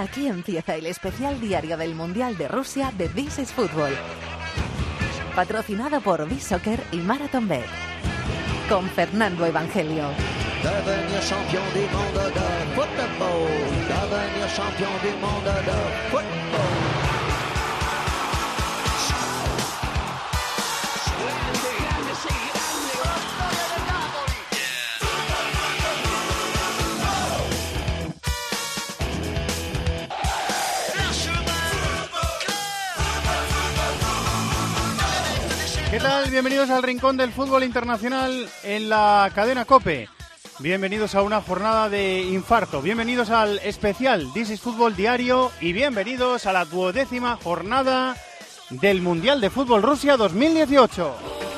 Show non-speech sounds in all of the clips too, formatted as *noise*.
Aquí empieza el especial diario del Mundial de Rusia de This is Football. Patrocinado por B-Soccer y Marathon Bet. Con Fernando Evangelio. Bienvenidos al Rincón del Fútbol Internacional en la cadena Cope. Bienvenidos a una jornada de infarto. Bienvenidos al especial This is Fútbol Diario y bienvenidos a la duodécima jornada del Mundial de Fútbol Rusia 2018.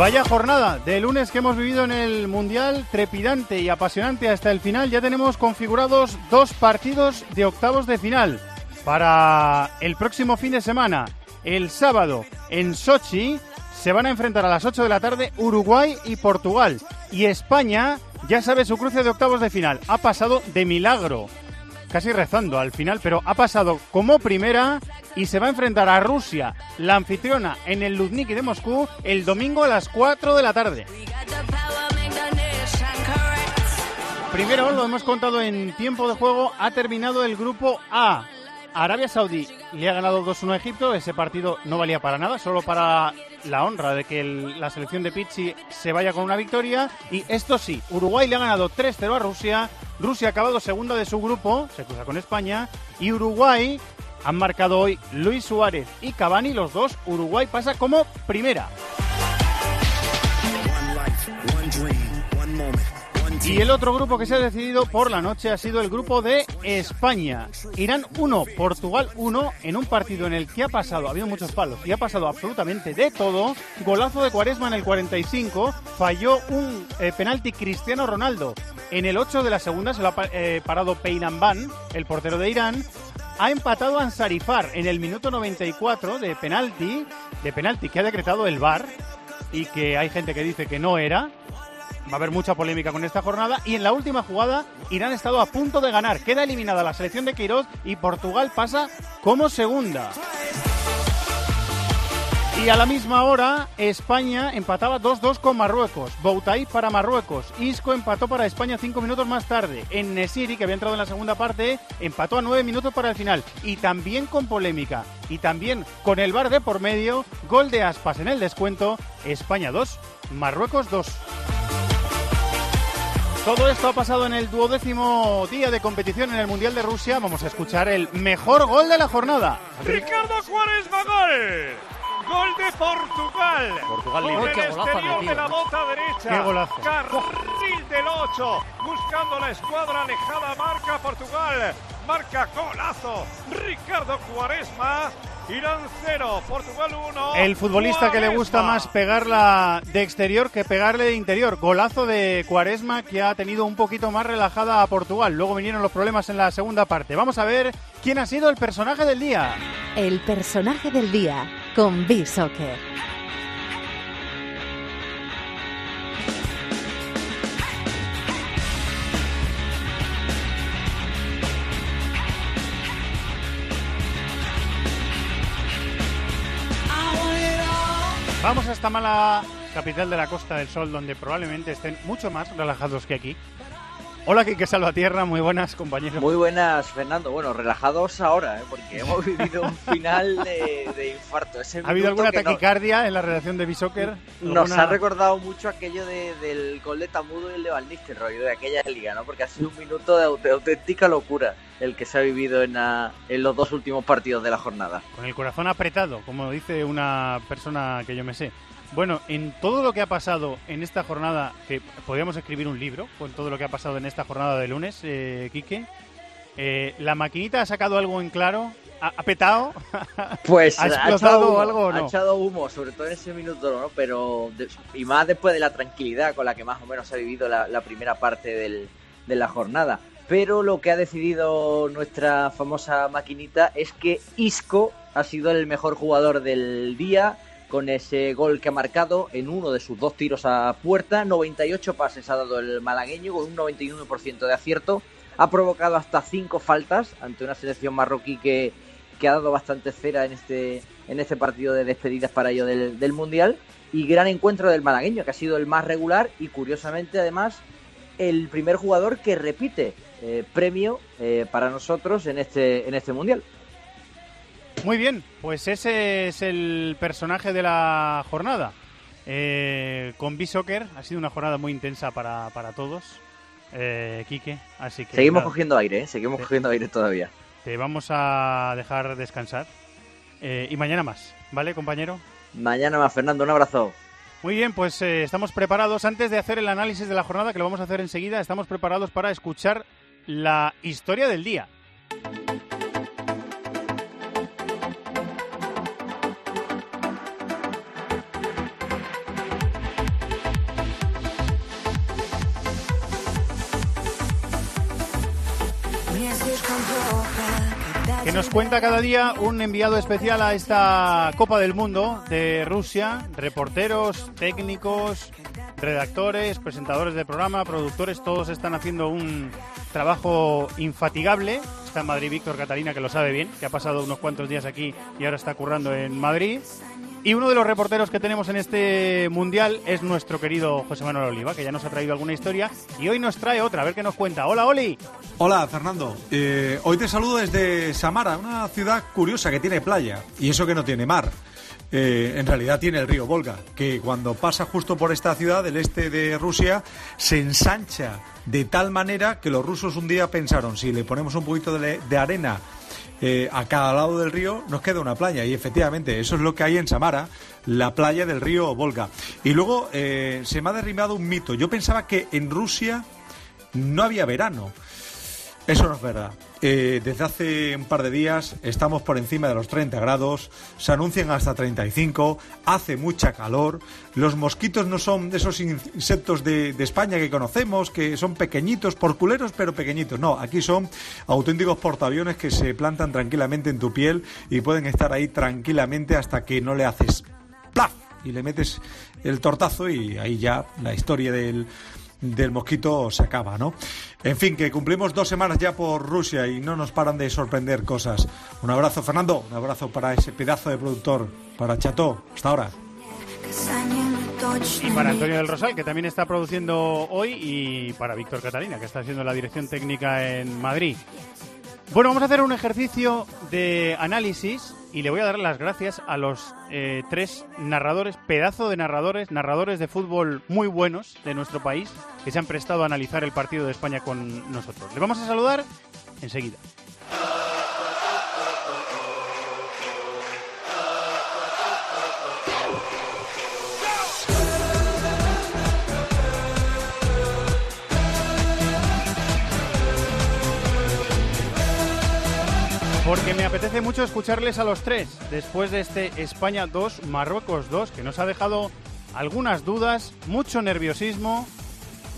Vaya jornada de lunes que hemos vivido en el Mundial, trepidante y apasionante hasta el final. Ya tenemos configurados dos partidos de octavos de final para el próximo fin de semana. El sábado en Sochi se van a enfrentar a las 8 de la tarde Uruguay y Portugal. Y España ya sabe su cruce de octavos de final. Ha pasado de milagro casi rezando al final, pero ha pasado como primera y se va a enfrentar a Rusia, la anfitriona, en el Luzhniki de Moscú el domingo a las 4 de la tarde. Primero, lo hemos contado en tiempo de juego, ha terminado el grupo A. Arabia Saudí le ha ganado 2-1 a Egipto. Ese partido no valía para nada, solo para la honra de que la selección de Pizzi se vaya con una victoria. Y esto sí, Uruguay le ha ganado 3-0 a Rusia. Rusia ha acabado segunda de su grupo, se cruza con España. Y Uruguay han marcado hoy Luis Suárez y Cavani, los dos. Uruguay pasa como primera. Y el otro grupo que se ha decidido por la noche ha sido el grupo de España. Irán 1, Portugal 1, en un partido en el que ha pasado, ha habido muchos palos, y ha pasado absolutamente de todo. Golazo de Cuaresma en el 45, falló un eh, penalti Cristiano Ronaldo. En el 8 de la segunda se lo ha eh, parado Peinamban, el portero de Irán. Ha empatado Ansarifar en el minuto 94 de penalti, de penalti que ha decretado el VAR y que hay gente que dice que no era. Va a haber mucha polémica con esta jornada. Y en la última jugada, Irán ha estado a punto de ganar. Queda eliminada la selección de Queiroz y Portugal pasa como segunda. Y a la misma hora, España empataba 2-2 con Marruecos. Boutaï para Marruecos. Isco empató para España cinco minutos más tarde. En Nesiri, que había entrado en la segunda parte, empató a nueve minutos para el final. Y también con polémica. Y también con el bar de por medio, gol de Aspas en el descuento. España 2, Marruecos 2. Todo esto ha pasado en el duodécimo día de competición en el Mundial de Rusia. Vamos a escuchar el mejor gol de la jornada. Ricardo Cuaresma gol. Gol de Portugal. Portugal Con libre. el exterior de la bota derecha. Qué golazo. Carril del 8. Buscando la escuadra alejada. Marca Portugal. Marca golazo. Ricardo Cuaresma. Irán 0. Portugal 1. El futbolista que le gusta más pegarla de exterior que pegarle de interior. Golazo de Cuaresma que ha tenido un poquito más relajada a Portugal. Luego vinieron los problemas en la segunda parte. Vamos a ver quién ha sido el personaje del día. El personaje del día con B-Soccer. Vamos hasta Mala, capital de la Costa del Sol, donde probablemente estén mucho más relajados que aquí. Hola, Quique Salvatierra, muy buenas, compañeros. Muy buenas, Fernando. Bueno, relajados ahora, ¿eh? porque *laughs* hemos vivido un final de, de infarto. Ese ¿Ha habido alguna no- taquicardia en la redacción de Bisoccer? nos ha recordado mucho aquello de- del gol de Tamudo y el de Van Nistelrooy, de aquella liga, ¿no? Porque ha sido un minuto de, au- de auténtica locura el que se ha vivido en, la- en los dos últimos partidos de la jornada. Con el corazón apretado, como dice una persona que yo me sé. Bueno, en todo lo que ha pasado en esta jornada, que podríamos escribir un libro con todo lo que ha pasado en esta jornada de lunes, eh, Quique, eh, ¿la maquinita ha sacado algo en claro? ¿Ha, ha petado? *laughs* Pues ¿Ha explotado humo, algo o no? Ha echado humo, sobre todo en ese minuto, ¿no? Pero, de- y más después de la tranquilidad con la que más o menos ha vivido la, la primera parte del- de la jornada. pero lo que ha decidido nuestra famosa maquinita es que Isco ha sido el mejor jugador del día con ese gol que ha marcado en uno de sus dos tiros a puerta. 98 pases ha dado el malagueño con un 91% de acierto. Ha provocado hasta cinco faltas ante una selección marroquí que, que ha dado bastante cera en este, en este partido de despedidas para ello del, del Mundial. Y gran encuentro del malagueño, que ha sido el más regular y curiosamente además el primer jugador que repite eh, premio eh, para nosotros en este, en este mundial. Muy bien, pues ese es el personaje de la jornada. Eh, con B-Soccer ha sido una jornada muy intensa para, para todos, eh, Quique. Así que Seguimos cogiendo aire, ¿eh? seguimos cogiendo aire todavía. te vamos a dejar descansar. Eh, y mañana más, ¿vale, compañero? Mañana más, Fernando, un abrazo. Muy bien, pues eh, estamos preparados. Antes de hacer el análisis de la jornada, que lo vamos a hacer enseguida, estamos preparados para escuchar la historia del día. Nos cuenta cada día un enviado especial a esta Copa del Mundo de Rusia, reporteros, técnicos, redactores, presentadores de programa, productores, todos están haciendo un trabajo infatigable. Está en Madrid Víctor Catalina, que lo sabe bien, que ha pasado unos cuantos días aquí y ahora está currando en Madrid. Y uno de los reporteros que tenemos en este mundial es nuestro querido José Manuel Oliva, que ya nos ha traído alguna historia y hoy nos trae otra, a ver qué nos cuenta. Hola, Oli. Hola, Fernando. Eh, hoy te saludo desde Samara, una ciudad curiosa que tiene playa y eso que no tiene mar. Eh, en realidad tiene el río Volga, que cuando pasa justo por esta ciudad del este de Rusia se ensancha de tal manera que los rusos un día pensaron, si le ponemos un poquito de, de arena eh, a cada lado del río nos queda una playa y efectivamente eso es lo que hay en Samara, la playa del río Volga. Y luego eh, se me ha derribado un mito. Yo pensaba que en Rusia no había verano. Eso no es verdad. Eh, desde hace un par de días estamos por encima de los 30 grados, se anuncian hasta 35, hace mucha calor, los mosquitos no son esos insectos de, de España que conocemos, que son pequeñitos, porculeros, pero pequeñitos. No, aquí son auténticos portaaviones que se plantan tranquilamente en tu piel y pueden estar ahí tranquilamente hasta que no le haces ¡plaf! y le metes el tortazo y ahí ya la historia del, del mosquito se acaba, ¿no? En fin, que cumplimos dos semanas ya por Rusia y no nos paran de sorprender cosas. Un abrazo, Fernando. Un abrazo para ese pedazo de productor, para Chateau. Hasta ahora. Y para Antonio del Rosal, que también está produciendo hoy, y para Víctor Catalina, que está haciendo la dirección técnica en Madrid. Bueno, vamos a hacer un ejercicio de análisis y le voy a dar las gracias a los eh, tres narradores, pedazo de narradores, narradores de fútbol muy buenos de nuestro país, que se han prestado a analizar el partido de España con nosotros. Le vamos a saludar enseguida. Porque me apetece mucho escucharles a los tres después de este España 2, Marruecos 2, que nos ha dejado algunas dudas, mucho nerviosismo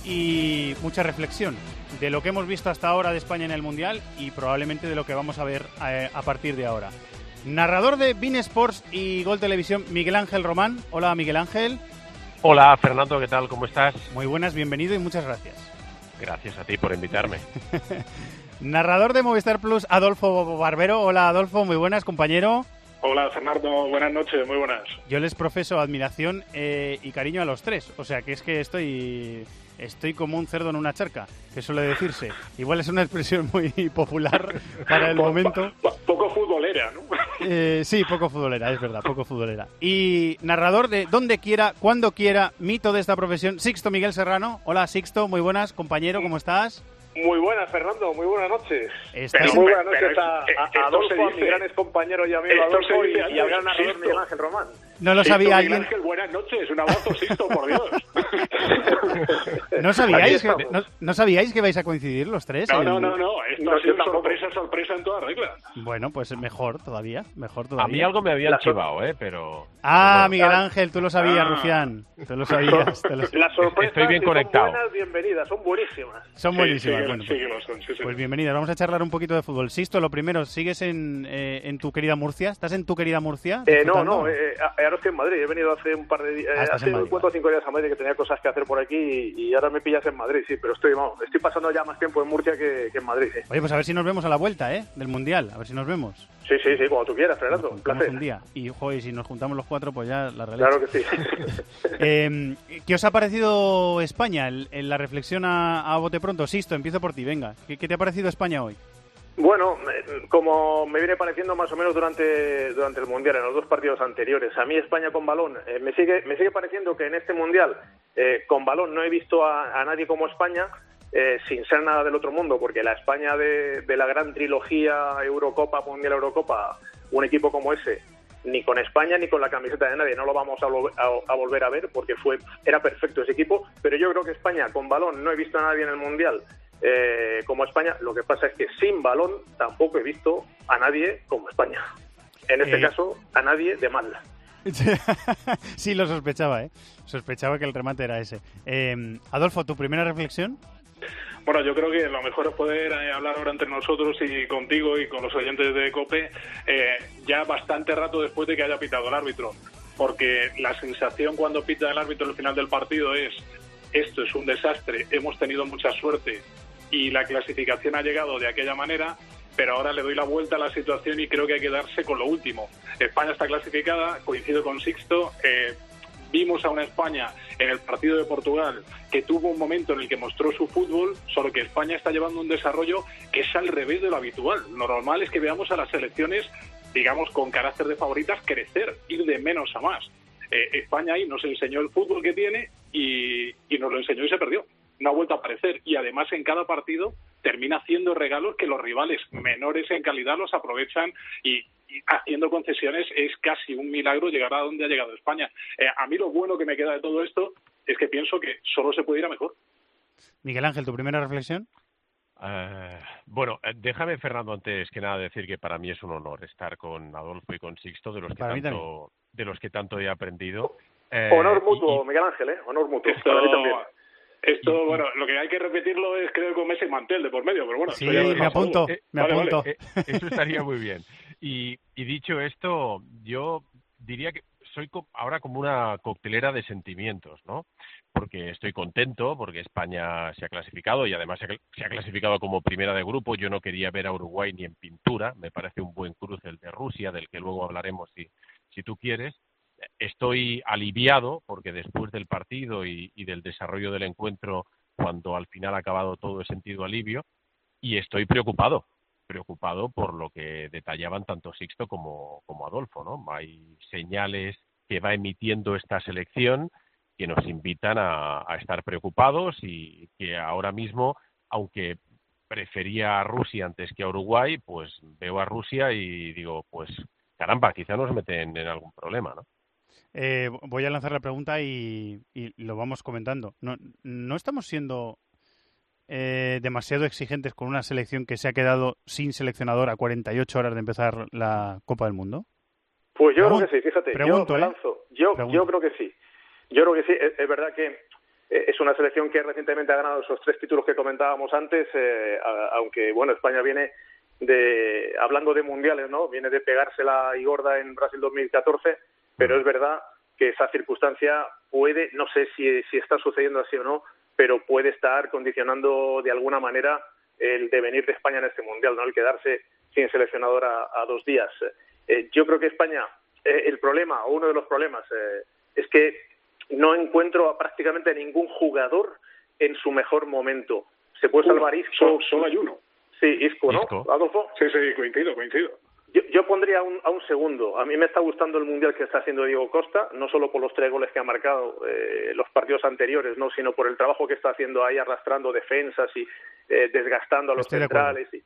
y mucha reflexión de lo que hemos visto hasta ahora de España en el Mundial y probablemente de lo que vamos a ver eh, a partir de ahora. Narrador de Bean Sports y Gol Televisión, Miguel Ángel Román. Hola, Miguel Ángel. Hola Fernando, ¿qué tal? ¿Cómo estás? Muy buenas, bienvenido y muchas gracias. Gracias a ti por invitarme. *laughs* Narrador de Movistar Plus, Adolfo Barbero. Hola, Adolfo, muy buenas, compañero. Hola Fernando, buenas noches, muy buenas. Yo les profeso admiración eh, y cariño a los tres. O sea que es que estoy estoy como un cerdo en una charca, que suele decirse. Igual es una expresión muy *laughs* popular para el momento. po- poco futbolera, ¿no? *laughs* Eh, sí, poco futbolera, es verdad, poco futbolera. Y narrador de donde quiera, cuando quiera, mito de esta profesión, Sixto Miguel Serrano. Hola Sixto, muy buenas, compañero, ¿cómo estás? Muy buenas, Fernando, muy buenas noches. Estás- Y muy buenas Pero noches a, es- a- esto a Adolfo, a mi gran compañero y amigo esto Adolfo, y, y al gran narrador. Miguel Ángel Román. No lo sabía Miguel alguien. Ángel, buenas noches, un abrazo, Sisto, por Dios. *laughs* ¿No sabíais, que, no, no sabíais que vais a coincidir los tres? No, en- no, no, no, esto No, ha sido sorpresa, sorpresa en toda regla. Bueno, pues mejor todavía, mejor A todavía. mí algo me habían La chivado, ¿eh? Pero... Ah, pero bueno. Miguel Ángel, tú lo sabías, Ah. Rufián. Tú lo sabías. te lo- Las sorpresas Estoy bien si conectado. son buenas, bienvenidas, son buenísimas. Son buenísimas. sí bueno, sí pues, son, pues bienvenidas. Vamos a charlar un poquito de fútbol. Sisto, lo primero, ¿sigues en, eh, en tu querida Murcia? ¿Estás en tu querida Murcia? Eh, no, no, eh, estoy en Madrid. He venido hace un par de días, Ah, estás en hace Madrid, cuatro o cinco días a Madrid que tenía cosas que hacer por aquí y, y ahora me pillas en Madrid, sí, pero estoy, vamos, estoy pasando ya más tiempo en Murcia que, que en Madrid, sí. Oye, pues a ver si nos vemos a la vuelta, ¿eh? Del Mundial. A ver si nos vemos. Sí, sí, sí, como tú quieras, Fernando, un placer. un día. Y, joder, si nos juntamos los cuatro, pues ya la realidad. Claro que sí. *laughs* Eh, ¿Qué os ha parecido España? En, en la reflexión a, a bote pronto. Sisto, empiezo por ti, venga. ¿Qué, qué te ha parecido España hoy? Bueno, eh, como me viene pareciendo más o menos durante, durante el Mundial, en los dos partidos anteriores, a mí España con balón, eh, me, sigue, me sigue pareciendo que en este Mundial eh, con balón no he visto a, nadie como España, eh, sin ser nada del otro mundo, porque la España de, de la gran trilogía Eurocopa, Mundial Eurocopa, un equipo como ese, ni con España ni con la camiseta de nadie, no lo vamos a, a- a volver a ver porque fue era perfecto ese equipo, pero yo creo que España con balón no he visto a nadie en el Mundial eh, como España, lo que pasa es que sin balón tampoco he visto a nadie como España. En este Eh. caso, a nadie de mal. *laughs* sí, lo sospechaba, ¿eh? Sospechaba que el remate era ese. Eh, Adolfo, ¿tu primera reflexión? Bueno, yo creo que lo mejor es poder eh, hablar ahora entre nosotros y contigo y con los oyentes de COPE eh, ya bastante rato después de que haya pitado el árbitro. Porque la sensación cuando pita el árbitro al final del partido es esto es un desastre, hemos tenido mucha suerte y la clasificación ha llegado de aquella manera, pero ahora le doy la vuelta a la situación y creo que hay que darse con lo último. España está clasificada, coincido con Sixto, eh, vimos a una España en el partido de Portugal que tuvo un momento en el que mostró su fútbol, solo que España está llevando un desarrollo que es al revés de lo habitual. Lo normal es que veamos a las selecciones, digamos, con carácter de favoritas crecer, ir de menos a más. Eh, España ahí nos enseñó el fútbol que tiene y, y nos lo enseñó y se perdió. No ha vuelto a aparecer y además en cada partido termina haciendo regalos que los rivales menores en calidad los aprovechan y, haciendo concesiones es casi un milagro llegar a donde ha llegado España. Eh, a mí lo bueno que me queda de todo esto es que pienso que solo se puede ir a mejor. Miguel Ángel, ¿tu primera reflexión? Eh, bueno, eh, déjame, Fernando, antes que nada decir que para mí es un honor estar con Adolfo y con Sixto, de los que, Para tanto, de los que tanto he aprendido. Eh, Honor y- mutuo, y- Miguel Ángel, ¿eh? Honor mutuo. Esto, Para mí también. Esto, bueno, lo que hay que repetirlo es creo con Messi y Mantel de por medio, pero bueno. Sí, me apunto, luego. me Vale, vale. apunto. Eh, eso estaría muy bien. Y, y dicho esto, yo diría que soy co- ahora como una coctelera de sentimientos, ¿no? Porque estoy contento, porque España se ha clasificado y además se ha, cl- se ha clasificado como primera de grupo. Yo no quería ver a Uruguay ni en pintura. Me parece un buen cruce el de Rusia, del que luego hablaremos si, si tú quieres. Estoy aliviado porque después del partido y, y del desarrollo del encuentro, cuando al final ha acabado todo, he sentido alivio. Y estoy preocupado, preocupado por lo que detallaban tanto Sixto como, como Adolfo, ¿no? Hay señales que va emitiendo esta selección que nos invitan a, a estar preocupados y que ahora mismo, aunque prefería a Rusia antes que a Uruguay, pues veo a Rusia y digo, pues caramba, quizá nos meten en algún problema, ¿no? Eh, voy a lanzar la pregunta y, y lo vamos comentando. ¿No, no estamos siendo eh, demasiado exigentes con una selección que se ha quedado sin seleccionador a 48 horas de empezar la Copa del Mundo? Pues yo Pregun- creo que sí, fíjate, pregunto, yo ¿eh? lanzo. Yo, creo que sí. Yo creo que sí. Es, es verdad que eh, es una selección que recientemente ha ganado esos tres títulos que comentábamos antes, eh, a- aunque, bueno, España viene de, hablando de mundiales, ¿no? Viene de pegársela y gorda en Brasil 2014, pero es verdad que esa circunstancia puede, no sé si, si está sucediendo así o no, pero puede estar condicionando de alguna manera el devenir de España en este mundial, ¿no? El quedarse sin seleccionador a, a dos días. Eh, yo creo que España, eh, el problema, o uno de los problemas, eh, es que no encuentro a prácticamente ningún jugador en su mejor momento. Se puede salvar Isco. solo, solo hay uno. Sí, Isco, ¿no? Isco. Adolfo. Sí, sí, coincido, coincido. Yo, yo pondría a un, a un segundo. A mí me está gustando el mundial que está haciendo Diego Costa, no solo por los tres goles que ha marcado eh, los partidos anteriores, no, sino por el trabajo que está haciendo ahí arrastrando defensas y eh, desgastando a los Estoy centrales. Y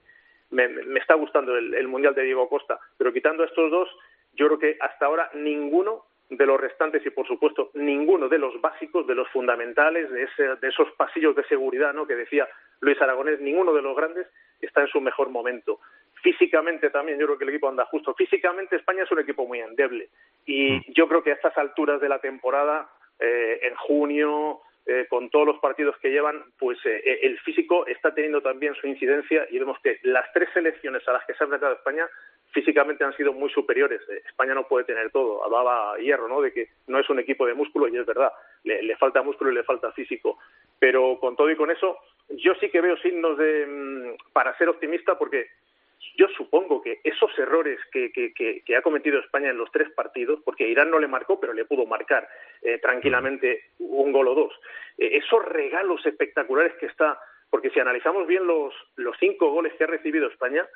me, me está gustando el, el mundial de Diego Costa. Pero quitando estos dos, yo creo que hasta ahora ninguno de los restantes y, por supuesto, ninguno de los básicos, de los fundamentales, de, ese, de esos pasillos de seguridad ¿no? que decía Luis Aragonés, ninguno de los grandes está en su mejor momento. Físicamente también, yo creo que el equipo anda justo. Físicamente España es un equipo muy endeble y mm. yo creo que a estas alturas de la temporada, eh, en junio, eh, con todos los partidos que llevan, pues eh, el físico está teniendo también su incidencia y vemos que las tres selecciones a las que se ha enfrentado España físicamente han sido muy superiores. Eh, España no puede tener todo. Hablaba Hierro, ¿no? De que no es un equipo de músculo y es verdad. Le, falta músculo y le falta físico. Pero con todo y con eso, yo sí que veo signos de mm, para ser optimista porque yo supongo que esos errores que, que, ha cometido España en los tres partidos, porque Irán no le marcó, pero le pudo marcar eh, tranquilamente un gol o dos, eh, esos regalos espectaculares que está, porque si analizamos bien los, los cinco goles que ha recibido España,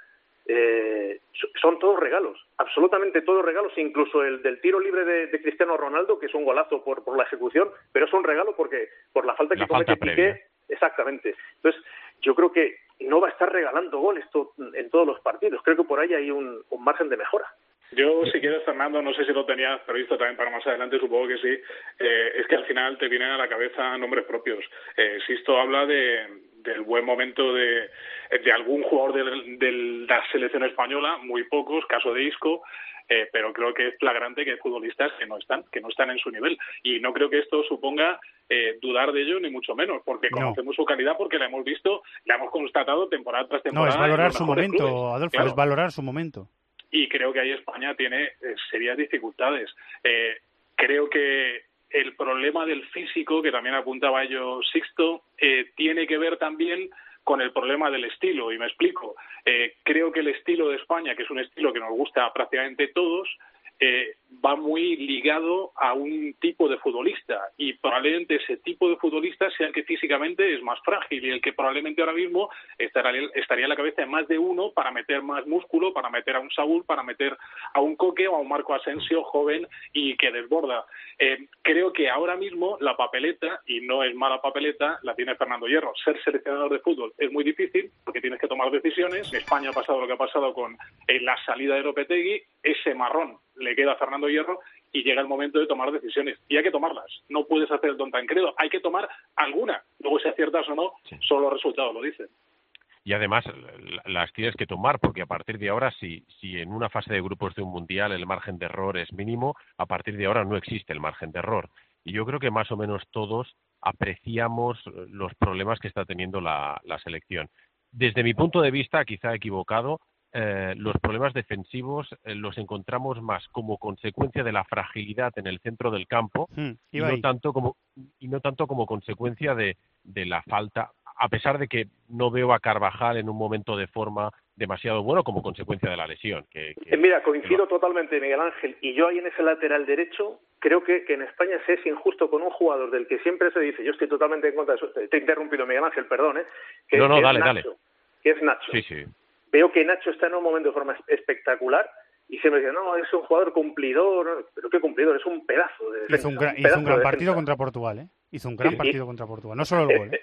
eh, son todos regalos, absolutamente todos regalos, incluso el del tiro libre de, Cristiano Ronaldo, que es un golazo por, por, la ejecución, pero es un regalo porque por la falta que comete Piqué, exactamente. Entonces, yo creo que no va a estar regalando goles en todos los partidos, creo que por ahí hay un, margen de mejora. Yo, si quieres, Fernando, no sé si lo tenías previsto también para más adelante, supongo que sí, eh, es que al final te vienen a la cabeza nombres propios. Eh, Sisto habla de, del buen momento de, de algún jugador de, la selección española, muy pocos, caso de Isco, eh, pero creo que es flagrante que hay futbolistas que no están, que no están en su nivel. Y no creo que esto suponga eh, dudar de ello, ni mucho menos, porque conocemos su calidad, porque la hemos visto, la hemos constatado temporada tras temporada. No, es valorar su momento, Adolfo, es valorar su momento. Y creo que ahí España tiene eh, serias dificultades. creo que el problema del físico, que también apuntaba yo Sixto, tiene que ver también con el problema del estilo, y me explico. Eh, creo que el estilo de España, que es un estilo que nos gusta a prácticamente todos, eh, va muy ligado a un tipo de futbolista y probablemente ese tipo de futbolista sea el que físicamente es más frágil y el que probablemente ahora mismo estaría, en la cabeza de más de uno para meter más músculo, para meter a un Saúl, para meter a un Coque o a un Marco Asensio joven y que desborda. Eh, creo que ahora mismo la papeleta, y no es mala papeleta, la tiene Fernando Hierro. Ser seleccionador de fútbol es muy difícil porque tienes que tomar decisiones. En España ha pasado lo que ha pasado con eh, la salida de Lopetegui, ese marrón le queda a Fernando Hierro y llega el momento de tomar decisiones. Y hay que tomarlas. No puedes hacer el don tan credo. Hay que tomar alguna. Luego, si aciertas o no, solo los resultados lo dicen. Y además las tienes que tomar porque a partir de ahora, si, si en una fase de grupos de un mundial el margen de error es mínimo, a partir de ahora no existe el margen de error. Y yo creo que más o menos todos apreciamos los problemas que está teniendo la, la selección. Desde mi punto de vista, quizá equivocado, eh, los problemas defensivos eh, los encontramos más como consecuencia de la fragilidad en el centro del campo hmm, y, no tanto como, y no tanto como consecuencia de, de la falta, a pesar de que no veo a Carvajal en un momento de forma demasiado bueno como consecuencia de la lesión. Que, eh, Mira, coincido totalmente, Miguel Ángel, y yo ahí en ese lateral derecho creo que, que, en España se es injusto con un jugador del que siempre se dice, yo estoy totalmente en contra de eso, te he interrumpido, Miguel Ángel, perdón, ¿eh? que, no, no, dale, dale. Que es Nacho. Sí, sí veo que Nacho está en un momento de forma espectacular y se me dice, no, es un jugador cumplidor, pero qué cumplidor, es un pedazo de Hizo un, gran, partido contra Portugal, ¿eh? Hizo un gran partido contra Portugal, no solo el gol. ¿eh?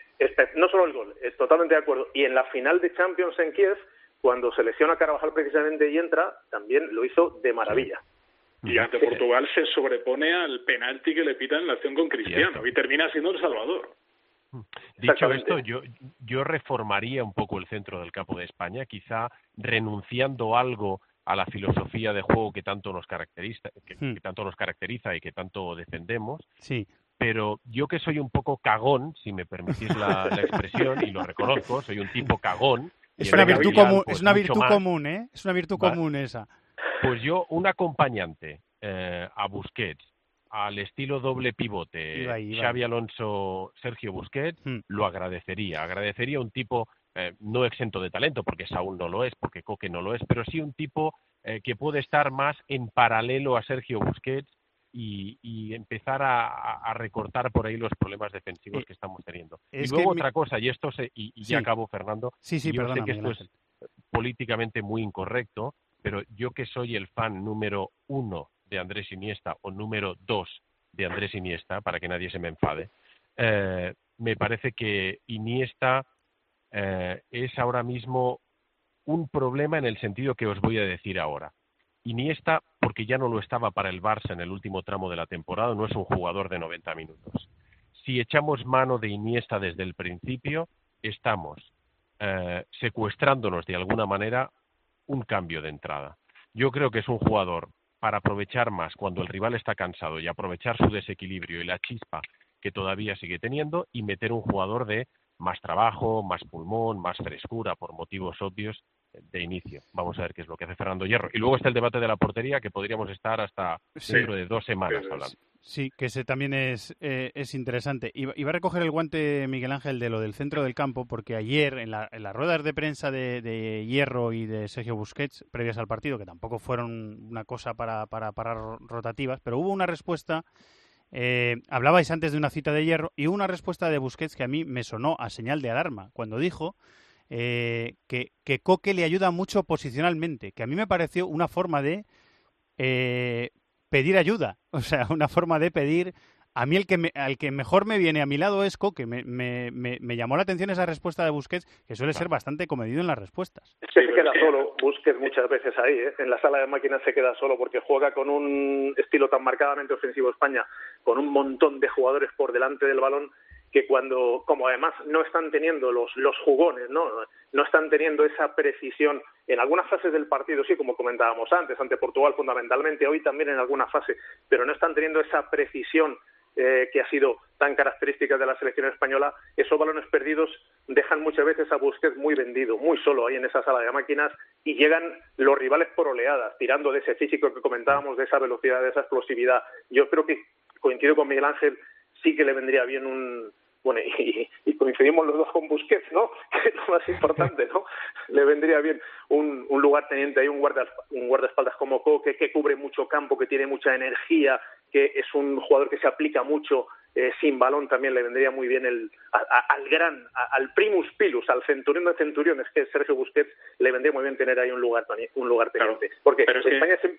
no solo el gol, es totalmente de acuerdo. Y en la final de Champions en Kiev, cuando se lesiona Carvajal precisamente y entra, también lo hizo de maravilla. Y ante Portugal se sobrepone al penalti que le pita en la acción con Cristiano y termina siendo el salvador. Dicho esto, yo, yo reformaría un poco el centro del campo de España, quizá renunciando algo a la filosofía de juego que tanto nos caracteriza, que, hmm. tanto nos caracteriza y que tanto defendemos. Sí. Pero yo que soy un poco cagón, si me permitís la, *laughs* expresión, y lo reconozco, soy un tipo cagón. Es una virtud, común, es una virtud común, ¿eh? Es una virtud común esa. Pues yo, un acompañante eh, a Busquets, al estilo doble pivote Xavi Alonso, Sergio Busquets, hmm. lo agradecería. Agradecería un tipo eh, no exento de talento, porque Saúl no lo es, porque Coque no lo es, pero sí un tipo eh, que puede estar más en paralelo a Sergio Busquets y, empezar a, recortar por ahí los problemas defensivos eh, que estamos teniendo. y luego otra cosa, y esto se, y, ya acabo, Fernando, sí, sí, yo sé que esto es políticamente muy incorrecto, pero yo que soy el fan número uno de Andrés Iniesta o número dos de Andrés Iniesta, para que nadie se me enfade, eh, me parece que Iniesta eh, es ahora mismo un problema en el sentido que os voy a decir ahora. Iniesta, ¿por porque ya no lo estaba para el Barça en el último tramo de la temporada, no es un jugador de 90 minutos. Si echamos mano de Iniesta desde el principio, estamos eh, secuestrándonos de alguna manera un cambio de entrada. Yo creo que es un jugador para aprovechar más cuando el rival está cansado y aprovechar su desequilibrio y la chispa que todavía sigue teniendo y meter un jugador de más trabajo, más pulmón, más frescura por motivos obvios de inicio. Vamos a ver qué es lo que hace Fernando Hierro. Y luego está el debate de la portería, que podríamos estar hasta dentro de dos semanas hablando. Sí, que ese también es, eh, es interesante. Iba, a recoger el guante Miguel Ángel de lo del centro del campo, porque ayer en, la, en las ruedas de prensa de, Hierro y de Sergio Busquets, previas al partido, que tampoco fueron una cosa para, para parar rotativas, pero hubo una respuesta eh, hablabais antes de una cita de hierro y una respuesta de Busquets que a mí me sonó a señal de alarma cuando dijo eh, que, que, Coque le ayuda mucho posicionalmente, que a mí me pareció una forma de eh, pedir ayuda, *laughs* o sea, una forma de pedir a mí el que me, al que mejor me viene a mi lado es Coque. Me, me, me, llamó la atención esa respuesta de Busquets, que suele ser bastante comedido en las respuestas. se queda solo, Busquets muchas veces ahí, ¿eh? en la sala de máquinas se queda solo porque juega con un estilo tan marcadamente ofensivo España, con un montón de jugadores por delante del balón que cuando, como además no están teniendo los, los jugones, ¿no? no están teniendo esa precisión en algunas fases del partido, sí, como comentábamos antes, ante Portugal fundamentalmente, hoy también en alguna fase, pero no están teniendo esa precisión eh, que ha sido tan característica de la selección española, esos balones perdidos dejan muchas veces a Busquets muy vendido, muy solo ahí en esa sala de máquinas y llegan los rivales por oleadas, tirando de ese físico que comentábamos, de esa velocidad, de esa explosividad. Yo creo que coincido con Miguel Ángel, sí que le vendría bien un, bueno, y, coincidimos los dos con Busquets, ¿no? *laughs* Que es lo más importante, ¿no? Le vendría bien un, un lugar teniente ahí, un, guarda, un guardaespaldas como Coque, que cubre mucho campo, que tiene mucha energía, que es un jugador que se aplica mucho eh, sin balón, también le vendría muy bien el, al gran, al primus pilus, al centurión de centuriones, que es Sergio Busquets, le vendría muy bien tener ahí un lugar, un lugar teniente. Porque España... Sí.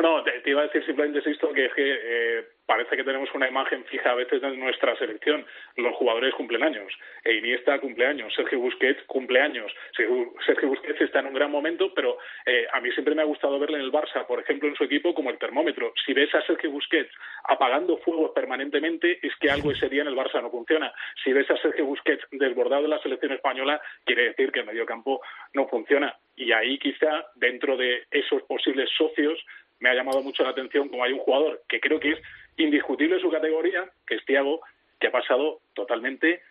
No, no, te, iba a decir simplemente, esto que, que eh, parece que tenemos una imagen fija a veces de nuestra selección. Los jugadores cumplen años. E Iniesta cumpleaños, Sergio Busquets cumpleaños. Sergio Busquets está en un gran momento, pero eh, a mí siempre me ha gustado verle en el Barça, por ejemplo, en su equipo como el termómetro. Si ves a Sergio Busquets apagando fuegos permanentemente, es que algo ese día en el Barça no funciona. Si ves a Sergio Busquets desbordado en la selección española, quiere decir que el mediocampo no funciona. Y ahí quizá, dentro de esos posibles socios, me ha llamado mucho la atención como hay un jugador que creo que es indiscutible en su categoría, que es Thiago, que ha pasado totalmente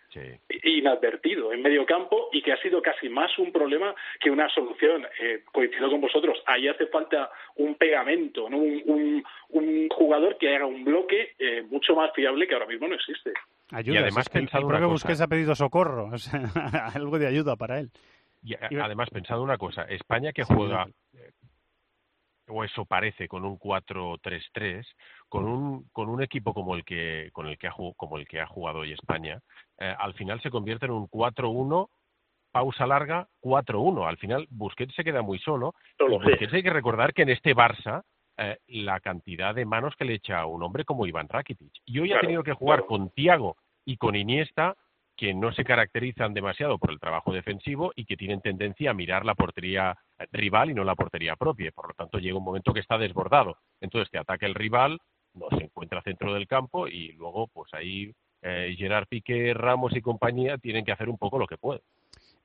inadvertido en medio campo y que ha sido casi más un problema que una solución. Eh, coincido con vosotros, ahí hace falta un pegamento, un, jugador que haga un bloque eh, mucho más fiable que ahora mismo no existe. y además pensado una cosa. ha pedido socorro, *laughs* algo de ayuda para él. Y además pensado una cosa, España que juega o eso parece con un 4-3-3, con un, con un equipo como el que, con el que, ha, como el que ha jugado hoy España, eh, al final se convierte en un 4-1, pausa larga, 4-1. Al final Busquets se queda muy solo. Busquets hay que recordar que en este Barça eh, la cantidad de manos que le echa a un hombre como Iván Rakitic. Y hoy ha tenido que jugar con Tiago y con Iniesta que no se caracterizan demasiado por el trabajo defensivo y que tienen tendencia a mirar la portería rival y no la portería propia. Por lo tanto, llega un momento que está desbordado. Entonces, te ataca el rival, no se encuentra centro del campo y luego, pues ahí eh, Gerard Piqué, Ramos y compañía tienen que hacer un poco lo que pueden.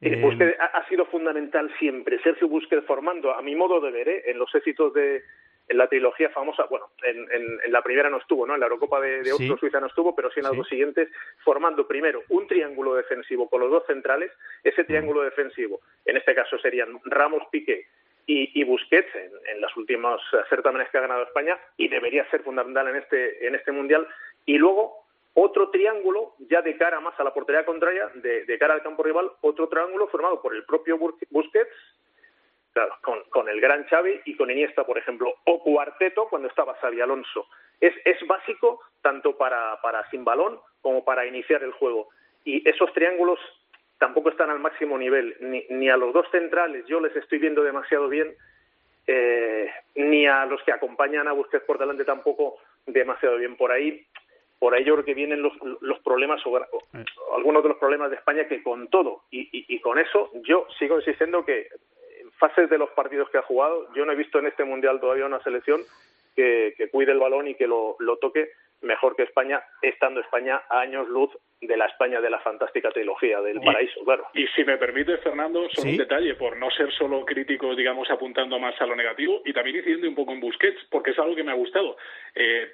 Eh, ha sido fundamental siempre. Sergio Busquets formando, a mi modo de ver, ¿eh? en los éxitos de, en la trilogía famosa, bueno, en, en, la primera no estuvo, ¿no? En la Eurocopa de, de Suiza no estuvo, pero sí en las dos siguientes, formando primero un triángulo defensivo con los dos centrales, ese triángulo defensivo, en este caso serían Ramos Piqué y, y Busquets en, en los últimos certámenes que ha ganado España, y debería ser fundamental en este, en este Mundial, y luego otro triángulo ya de cara más a la portería contraria, de, de cara al campo rival, otro triángulo formado por el propio Busquets, Claro, con, el gran Xavi y con Iniesta, por ejemplo, o cuarteto cuando estaba Xavi Alonso. Es, es básico tanto para, para sin balón como para iniciar el juego. Y esos triángulos tampoco están al máximo nivel, ni, ni a los dos centrales yo les estoy viendo demasiado bien, eh, ni a los que acompañan a Busquets por delante tampoco demasiado bien. Por ahí, por ahí yo creo que vienen los, los problemas, o, algunos de los problemas de España que con todo y, y, y con eso yo sigo insistiendo que fases de los partidos que ha jugado, yo no he visto en este Mundial todavía una selección que, que cuide el balón y que lo, lo toque mejor que España, estando España a años luz de la España de la fantástica trilogía del Y- paraíso, claro. Y si me permite, Fernando, solo Sí. un detalle, por no ser solo crítico, digamos, apuntando más a lo negativo, y también incidiendo un poco en Busquets, porque es algo que me ha gustado. Eh,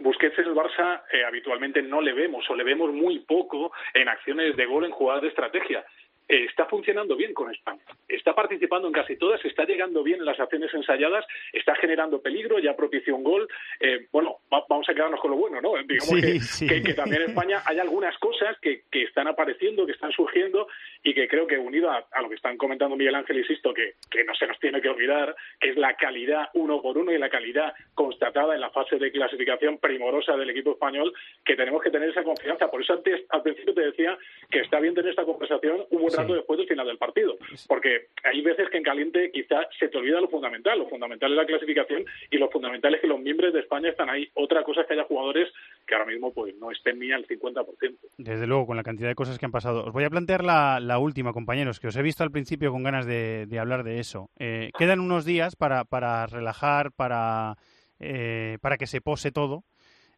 Busquets en el Barça eh, habitualmente no le vemos, o le vemos muy poco en acciones de gol, en jugadas de estrategia. Eh, está funcionando bien con España. Está participando en casi todas, está llegando bien en las acciones ensayadas, está generando peligro, ya propició un gol. Eh, bueno, va- vamos a quedarnos con lo bueno, ¿no? Digamos Sí, que, sí. que- que también en España hay algunas cosas que, que están apareciendo, que están surgiendo y que creo que unido a, a lo que están comentando Miguel Ángel, insisto, que, que no se nos tiene que olvidar, que es la calidad uno por uno y la calidad constatada en la fase de clasificación primorosa del equipo español, que tenemos que tener esa confianza. Por eso antes, al principio te decía que está bien tener esta conversación un buen Sí. después del final del partido, porque hay veces que en caliente quizás se te olvida lo fundamental, lo fundamental es la clasificación y lo fundamental es que los miembros de España están ahí. Otra cosa es que haya jugadores que ahora mismo pues no estén ni al 50%. Desde luego, con la cantidad de cosas que han pasado. Os voy a plantear la, la última, compañeros, que os he visto al principio con ganas de, de hablar de eso. Eh, quedan unos días para, para relajar, para, eh, para que se pose todo.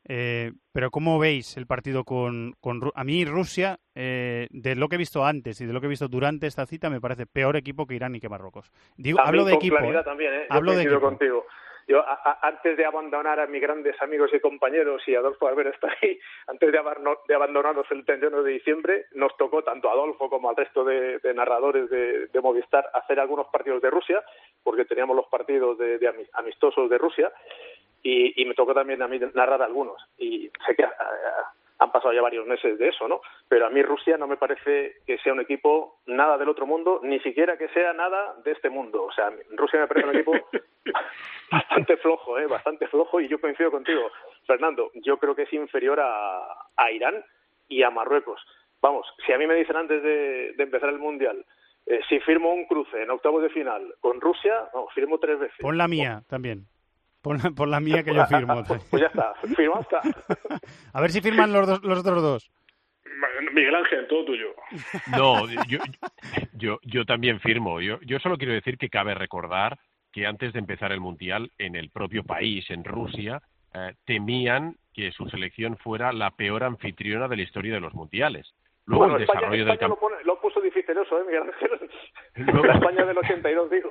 Eh, pero ¿cómo veis el partido con, con A mí Rusia, eh, de lo que he visto antes y de lo que he visto durante esta cita, me parece peor equipo que Irán y que Marruecos. Digo, hablo de con equipo. claridad ¿eh? también, ¿eh? Yo Hablo de equipo. contigo. Yo, a- a- antes de abandonar a mis grandes amigos y compañeros, y Adolfo Albert está ahí, *laughs* antes de, abandonarnos el 31 de diciembre, nos tocó tanto a Adolfo como al resto de, de narradores de, de Movistar hacer algunos partidos de Rusia, porque teníamos los partidos de, de ami- amistosos de Rusia, y, y me tocó también a mí narrar algunos. Y sé que ah, han pasado ya varios meses de eso, ¿no? Pero a mí Rusia no me parece que sea un equipo nada del otro mundo, ni siquiera que sea nada de este mundo. O sea, Rusia me parece un equipo *laughs* bastante flojo, ¿eh? Bastante flojo y yo coincido contigo, Fernando. Yo creo que es inferior a, a Irán y a Marruecos. Vamos, si a mí me dicen antes de, de empezar el Mundial, eh, si firmo un cruce en octavos de final con Rusia, no, firmo tres veces. Pon la mía también. Pon la, pon la mía que yo firmo. Pues, pues ya está, firma está. *laughs* A ver si firman los, dos, los otros dos. Miguel Ángel, todo tuyo. No, *laughs* yo, yo, yo también firmo. Yo, yo solo quiero decir que cabe recordar que antes de empezar el Mundial, en el propio país, en Rusia, eh, temían que su selección fuera la peor anfitriona de la historia de los Mundiales. Luego bueno, el España, desarrollo del campo. lo, puso dificilioso, ¿eh, Miguel Ángel? *laughs* Luego- España del 82, digo.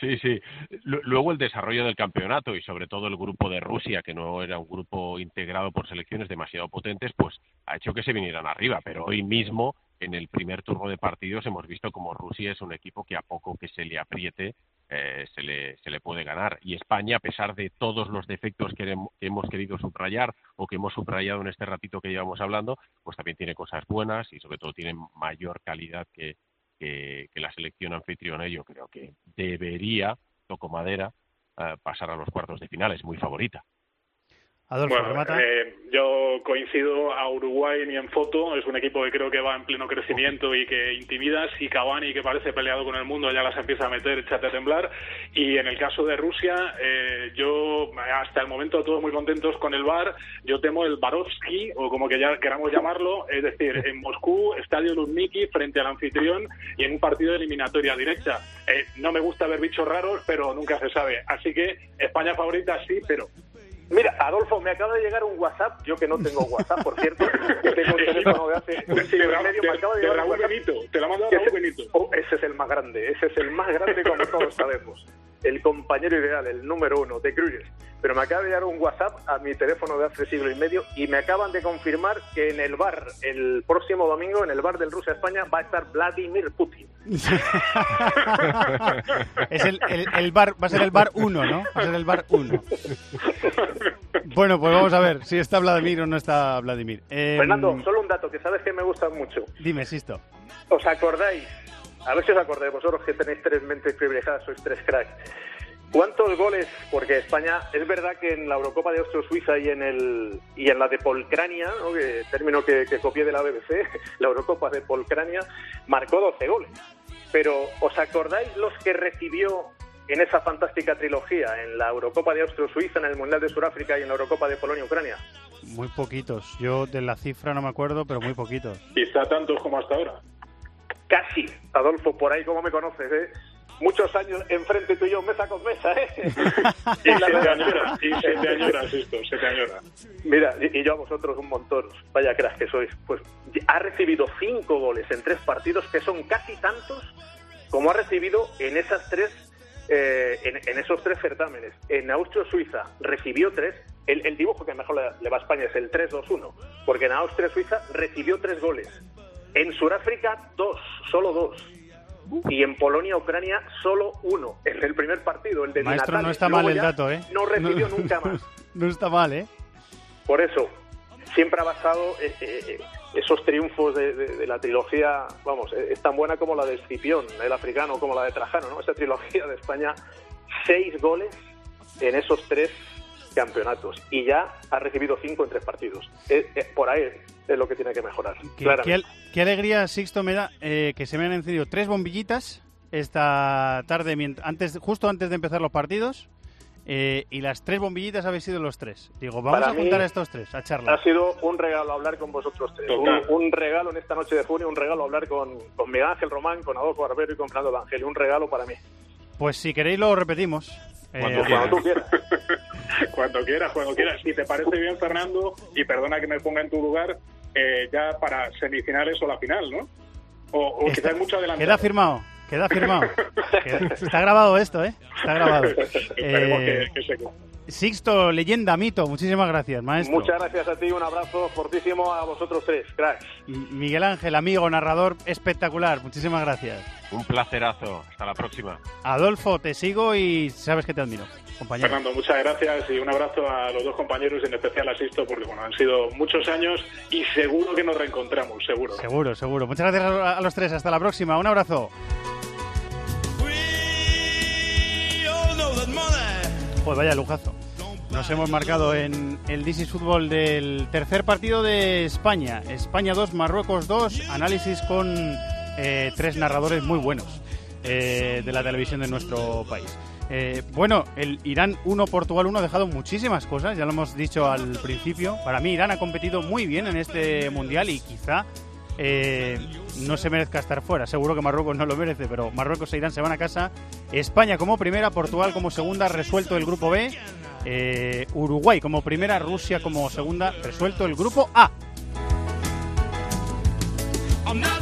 Sí, sí. Lu- Luego el desarrollo del campeonato y sobre todo el grupo de Rusia, que no era un grupo integrado por selecciones demasiado potentes, pues ha hecho que se vinieran arriba. Pero hoy mismo, en el primer turno de partidos, hemos visto como Rusia es un equipo que a poco que se le apriete, eh, se, le, se le puede ganar. Y España, a pesar de todos los defectos que, hem- que hemos querido subrayar o que hemos subrayado en este ratito que llevamos hablando, pues también tiene cosas buenas y sobre todo tiene mayor calidad que, que, que la selección anfitriona y yo creo que debería, toco madera, eh, pasar a los cuartos de final, es muy favorita. Adolfo, Bueno, eh, yo coincido a Uruguay ni en foto. Es un equipo que creo que va en pleno crecimiento y que intimida. Si Cavani, que parece peleado con el mundo, ya las empieza a meter, échate a temblar. Y en el caso de Rusia, eh, yo hasta el momento todos muy contentos con el VAR. Yo temo el Barovsky, o como que ya queramos llamarlo, es decir, en Moscú, Estadio Luzhniki, frente al anfitrión y en un partido de eliminatoria directa. Eh, no me gusta ver bichos raros, pero nunca se sabe. Así que España favorita sí, pero Mira, Adolfo, me acaba de llegar un WhatsApp, yo que no tengo WhatsApp, por cierto, que *laughs* tengo un teléfono de hace un siglo y medio, me acaba de de llegar Raúl. Benito. Te la ha mandado que Raúl ese- Benito. oh, ese es el más grande, ese es el más grande como todos sabemos. El compañero ideal, el número uno de Cruises. Pero me acaba de llegar un WhatsApp a mi teléfono de hace siglo y medio y me acaban de confirmar que en el bar, el próximo domingo, en el bar del Rusia-España, va a estar Vladimir Putin. *laughs* es el, el, el bar, va a ser el bar 1, ¿no? Va a ser el bar 1. Bueno, pues vamos a ver si está Vladimir o no está Vladimir. Eh, Fernando, solo un dato que sabes que me gusta mucho. Dime, Sisto. ¿Os acordáis? A ver si os acordáis, vosotros que tenéis tres mentes privilegiadas, sois tres cracks. ¿Cuántos goles? Porque España, es verdad que en la Eurocopa de Austria-Suiza y en el y en la de Polcrania, ¿no? que término que, que copié de la BBC, *laughs* la Eurocopa de Polcrania, marcó 12 goles. Pero ¿os acordáis los que recibió en esa fantástica trilogía, en la Eurocopa de Austria-Suiza, en el Mundial de Sudáfrica y en la Eurocopa de Polonia-Ucrania? Muy poquitos. Yo de la cifra no me acuerdo, pero muy poquitos. Quizá tantos como hasta ahora. Casi, Adolfo, por ahí como me conoces, ¿eh? Muchos años enfrente tú y yo, mesa con mesa, ¿eh? *laughs* y se te añora, y se te añora, esto, se te añora. Mira, y, y yo a vosotros un montón, vaya creas que sois. Pues ha recibido cinco goles en tres partidos, que son casi tantos como ha recibido en esas tres, eh, en, en esos tres certámenes. En Austria-Suiza recibió tres. El, el dibujo que mejor le, le va a España es el 3-2-1, porque en Austria-Suiza recibió tres goles. En Sudáfrica, dos, solo dos. Y en Polonia-Ucrania, solo uno. En el primer partido, el de Maestro, no está mal el dato, ¿eh? No recibió No- nunca *laughs* más. No está mal, ¿eh? Por eso, siempre ha basado eh, eh, eh, esos triunfos de, de- de la trilogía, vamos, es tan buena como la de Escipión, el africano, como la de Trajano, ¿no? Esa trilogía de España, seis goles en esos tres campeonatos y ya ha recibido cinco en tres partidos. Eh, eh, por ahí es lo que tiene que mejorar. Qué, qué al- qué alegría, Sixto, me da eh, que se me han encendido tres bombillitas esta tarde, antes, justo antes de empezar los partidos. eh, y las tres bombillitas habéis sido los tres. Digo, vamos Para a juntar a estos tres, a charlar. Ha sido un regalo hablar con vosotros tres. Un, regalo en esta noche de junio, un regalo hablar con, con Miguel Ángel Román, con Adolfo Barbero y con Fernando Evangeli. Un regalo para mí. Pues si queréis lo repetimos. Eh, Cuando Cuando tú quieras. *laughs* Cuando quieras, cuando quieras. Si te parece bien, Fernando, y perdona que me ponga en tu lugar, eh, ya para semifinales o la final, ¿no? O, o Está- quizás mucho adelantado. Queda firmado, queda firmado. *laughs* Queda- está grabado esto, ¿eh? Está grabado. *laughs* Esperemos Eh, que, que se. Sixto, leyenda, mito, muchísimas gracias, maestro. Muchas gracias a ti, un abrazo fortísimo a vosotros tres, cracks. Miguel Ángel, amigo, narrador espectacular, muchísimas gracias. Un placerazo. Hasta la próxima. Adolfo, te sigo y sabes que te admiro, compañero. Fernando, muchas gracias y un abrazo a los dos compañeros, en especial a Sisto, porque bueno, han sido muchos años y seguro que nos reencontramos, seguro. Seguro, seguro. Muchas gracias a a los tres. Hasta la próxima. Un abrazo. Pues vaya lujazo. Nos hemos marcado en el DC Fútbol del tercer partido de España. España 2, Marruecos 2. Análisis con eh, tres narradores muy buenos eh, de la televisión de nuestro país. Eh, bueno, el Irán 1, Portugal 1 ha dejado muchísimas cosas, ya lo hemos dicho al principio. Para mí Irán ha competido muy bien en este mundial y quizá eh, no se merezca estar fuera. Seguro que Marruecos no lo merece, pero Marruecos e Irán se van a casa. España como primera, Portugal como segunda, resuelto el grupo B. Eh, Uruguay como primera, Rusia como segunda, resuelto el grupo A.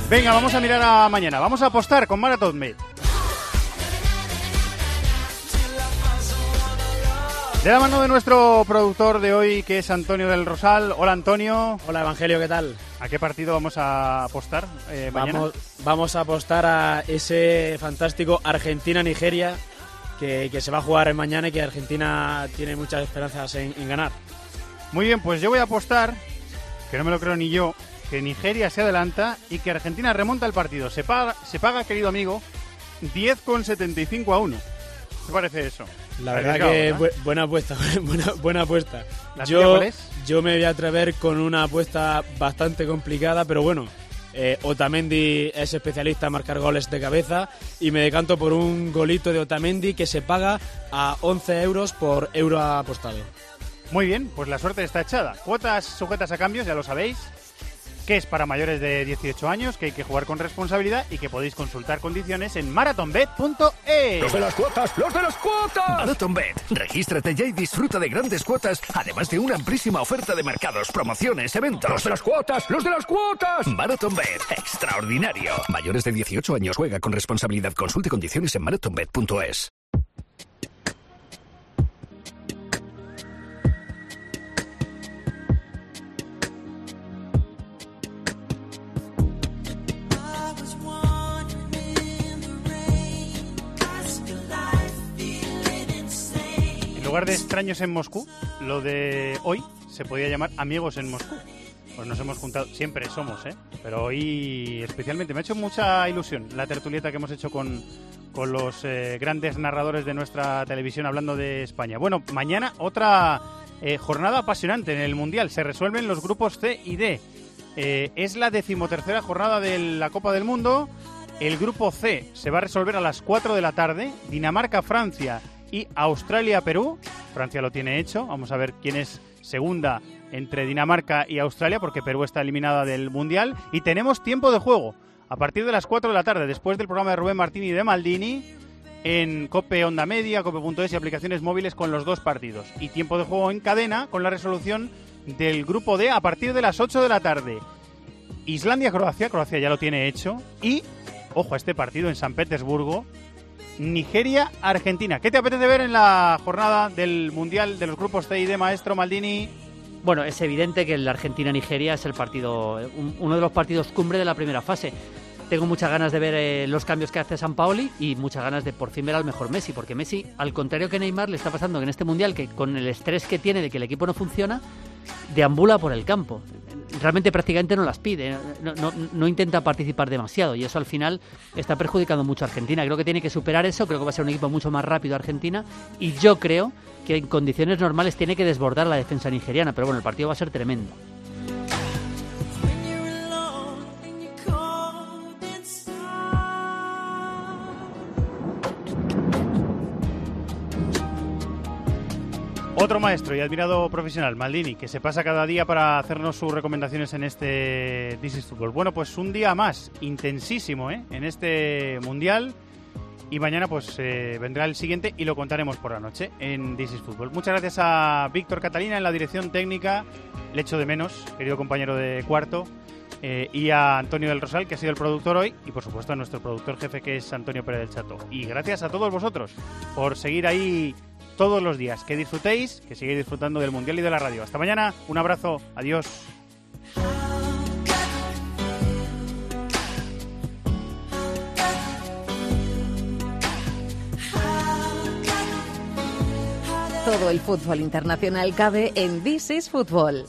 Venga, vamos a mirar a mañana. Vamos a apostar con Marathon Bet. De la mano de nuestro productor de hoy, que es Antonio del Rosal. Hola, Antonio. Hola Evangelio, ¿qué tal? ¿A qué partido vamos a apostar eh, mañana? Vamos, vamos a apostar a ese fantástico Argentina-Nigeria que, que se va a jugar mañana y que Argentina tiene muchas esperanzas en, en ganar. Muy bien, pues yo voy a apostar, que no me lo creo ni yo, que Nigeria se adelanta y que Argentina remonta el partido. Se paga, se paga querido amigo, 10,75 a 1. ¿Qué parece eso? La verdad que bu- buena apuesta, *laughs* buena, buena apuesta. ¿La tuya Yo, yo me voy a atrever con una apuesta bastante complicada, pero bueno. eh, Otamendi es especialista en marcar goles de cabeza y me decanto por un golito de Otamendi que se paga a 11 euros por euro apostado. Muy bien, pues la suerte está echada. Cuotas sujetas a cambios, ya lo sabéis, que es para mayores de 18 años, que hay que jugar con responsabilidad y que podéis consultar condiciones en marathonbet.es. ¡Los de las cuotas! ¡Los de las cuotas! MarathonBet. Regístrate ya y disfruta de grandes cuotas, además de una amplísima oferta de mercados, promociones, eventos. ¡Los de las cuotas! ¡Los de las cuotas! MarathonBet. Extraordinario. Mayores de 18 años juega con responsabilidad. Consulte condiciones en marathonbet.es. lugar de extraños en Moscú, lo de hoy se podía llamar amigos en Moscú. Pues nos hemos juntado, siempre somos, ¿eh? Pero hoy especialmente me ha hecho mucha ilusión la tertulieta que hemos hecho con, con los eh, grandes narradores de nuestra televisión hablando de España. Bueno, mañana otra eh, jornada apasionante en el Mundial. Se resuelven los grupos C y D. Eh, es la decimotercera jornada de la Copa del Mundo. El grupo C se va a resolver a las 4 de la tarde. Dinamarca-Francia y Australia-Perú. Francia lo tiene hecho. Vamos a ver quién es segunda entre Dinamarca y Australia, porque Perú está eliminada del Mundial. Y tenemos tiempo de juego. A partir de las 4 de la tarde, después del programa de Rubén Martín y de Maldini, en Cope Onda Media, Cope.es y aplicaciones móviles con los dos partidos. Y tiempo de juego en cadena con la resolución del grupo D a partir de las 8 de la tarde. Islandia-Croacia, Croacia ya lo tiene hecho. Y, ojo a este partido en San Petersburgo, Nigeria-Argentina. ¿Qué te apetece ver en la jornada del Mundial de los grupos C y D, maestro Maldini? Bueno, es evidente que el Argentina-Nigeria es el partido, uno de los partidos cumbre de la primera fase. Tengo muchas ganas de ver eh, los cambios que hace San Paoli y muchas ganas de por fin ver al mejor Messi, porque Messi, al contrario que Neymar, le está pasando que en este mundial, que con el estrés que tiene de que el equipo no funciona, deambula por el campo. Realmente prácticamente no las pide, no, intenta participar demasiado y eso al final está perjudicando mucho a Argentina. Creo que tiene que superar eso, creo que va a ser un equipo mucho más rápido Argentina y yo creo que en condiciones normales tiene que desbordar la defensa nigeriana, pero bueno, el partido va a ser tremendo. Otro maestro y admirado profesional, Maldini, que se pasa cada día para hacernos sus recomendaciones en este This is Football. Bueno, pues un día más, intensísimo, ¿eh? En este Mundial. Y mañana pues eh, vendrá el siguiente y lo contaremos por la noche en This is Football. Muchas gracias a Víctor Catalina en la dirección técnica, le echo de menos, querido compañero de cuarto, eh, y a Antonio del Rosal, que ha sido el productor hoy, y por supuesto a nuestro productor jefe, que es Antonio Pérez del Chato. Y gracias a todos vosotros por seguir ahí todos los días. Que disfrutéis, que sigáis disfrutando del Mundial y de la radio. Hasta mañana, un abrazo, adiós. Todo el fútbol internacional cabe en This is Football.